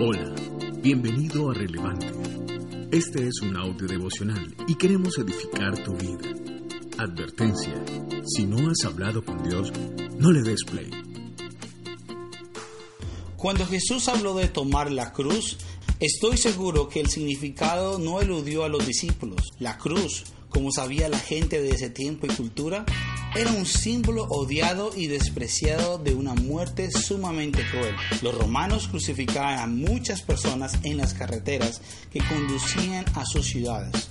Hola, bienvenido a Relevante. Este es un audio devocional y queremos edificar tu vida. Advertencia, si no has hablado con Dios, no le des play. Cuando Jesús habló de tomar la cruz, estoy seguro que el significado no eludió a los discípulos. La cruz, como sabía la gente de ese tiempo y cultura, era un símbolo odiado y despreciado de una muerte sumamente cruel. Los romanos crucificaban a muchas personas en las carreteras que conducían a sus ciudades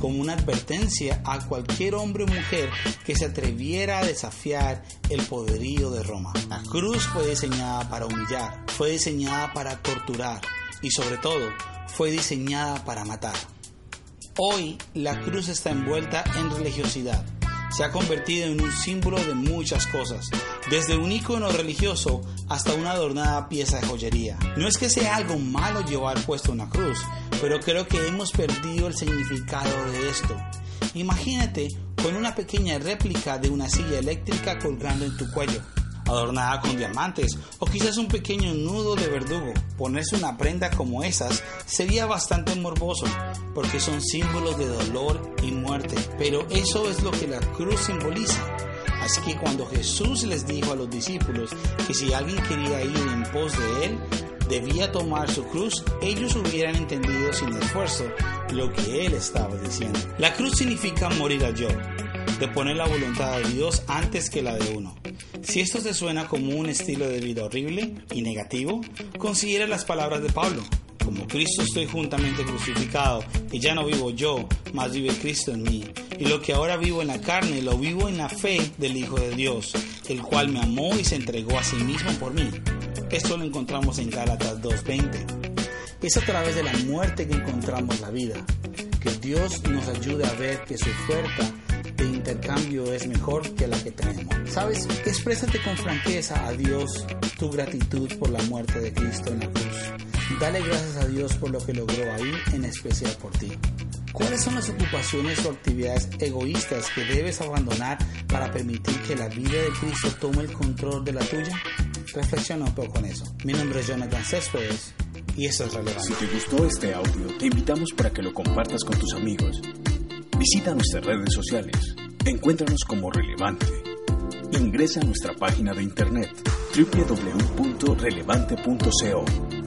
como una advertencia a cualquier hombre o mujer que se atreviera a desafiar el poderío de Roma. La cruz fue diseñada para humillar, fue diseñada para torturar y sobre todo fue diseñada para matar. Hoy la cruz está envuelta en religiosidad se ha convertido en un símbolo de muchas cosas, desde un icono religioso hasta una adornada pieza de joyería. No es que sea algo malo llevar puesto una cruz, pero creo que hemos perdido el significado de esto. Imagínate con una pequeña réplica de una silla eléctrica colgando en tu cuello adornada con diamantes o quizás un pequeño nudo de verdugo. Ponerse una prenda como esas sería bastante morboso porque son símbolos de dolor y muerte, pero eso es lo que la cruz simboliza. Así que cuando Jesús les dijo a los discípulos que si alguien quería ir en pos de él, debía tomar su cruz, ellos hubieran entendido sin esfuerzo lo que él estaba diciendo. La cruz significa morir al yo, de poner la voluntad de Dios antes que la de uno. Si esto te suena como un estilo de vida horrible y negativo, considera las palabras de Pablo. Como Cristo estoy juntamente crucificado, y ya no vivo yo, mas vive Cristo en mí. Y lo que ahora vivo en la carne, lo vivo en la fe del Hijo de Dios, el cual me amó y se entregó a sí mismo por mí. Esto lo encontramos en Gálatas 2.20. Es a través de la muerte que encontramos la vida. Que Dios nos ayude a ver que su oferta de intercambio es mejor que la que tenemos. ¿Sabes? Exprésate con franqueza a Dios tu gratitud por la muerte de Cristo en la cruz. Dale gracias a Dios por lo que logró ahí, en especial por ti. ¿Cuáles son las ocupaciones o actividades egoístas que debes abandonar para permitir que la vida de Cristo tome el control de la tuya? Reflexiona un poco en eso. Mi nombre es Jonathan Céspedes y eso es relevante. Si te gustó este audio, te invitamos para que lo compartas con tus amigos. Visita nuestras redes sociales. Encuéntranos como relevante. Ingresa a nuestra página de internet www.relevante.co